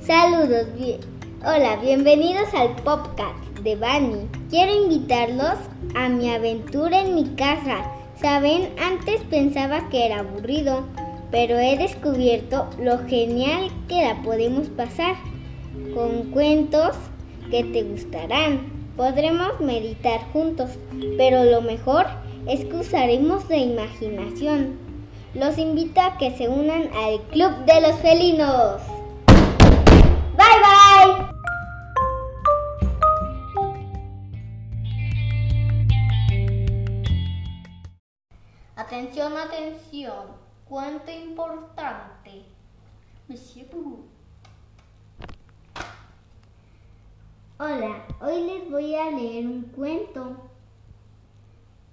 Saludos, bien. Hola, bienvenidos al podcast de Bani. Quiero invitarlos a mi aventura en mi casa. Saben, antes pensaba que era aburrido, pero he descubierto lo genial que la podemos pasar con cuentos que te gustarán. Podremos meditar juntos, pero lo mejor es que usaremos la imaginación. Los invito a que se unan al Club de los Felinos. Bye bye. Atención, atención. Cuento importante. Hola, hoy les voy a leer un cuento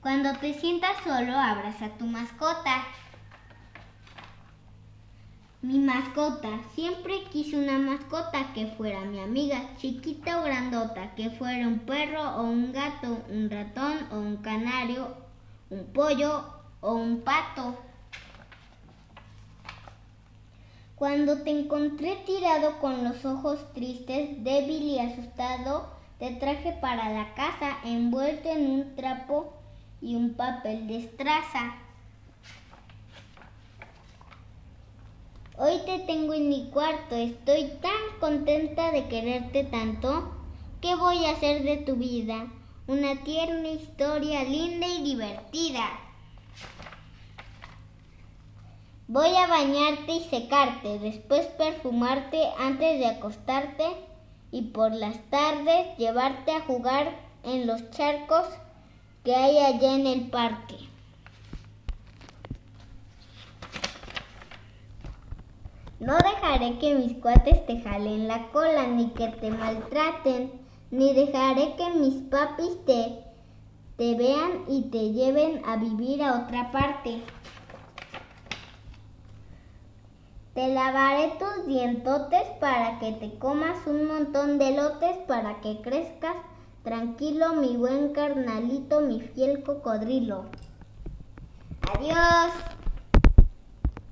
Cuando te sientas solo, abraza a tu mascota. Mi mascota, siempre quise una mascota que fuera mi amiga, chiquita o grandota, que fuera un perro o un gato, un ratón o un canario, un pollo o un pato. Cuando te encontré tirado con los ojos tristes, débil y asustado, te traje para la casa envuelto en un trapo y un papel de estraza. Hoy te tengo en mi cuarto, estoy tan contenta de quererte tanto. ¿Qué voy a hacer de tu vida? Una tierna historia linda y divertida. Voy a bañarte y secarte, después perfumarte antes de acostarte y por las tardes llevarte a jugar en los charcos que hay allá en el parque. No dejaré que mis cuates te jalen la cola, ni que te maltraten, ni dejaré que mis papis te, te vean y te lleven a vivir a otra parte. Te lavaré tus dientotes para que te comas un montón de lotes para que crezcas tranquilo, mi buen carnalito, mi fiel cocodrilo. Adiós.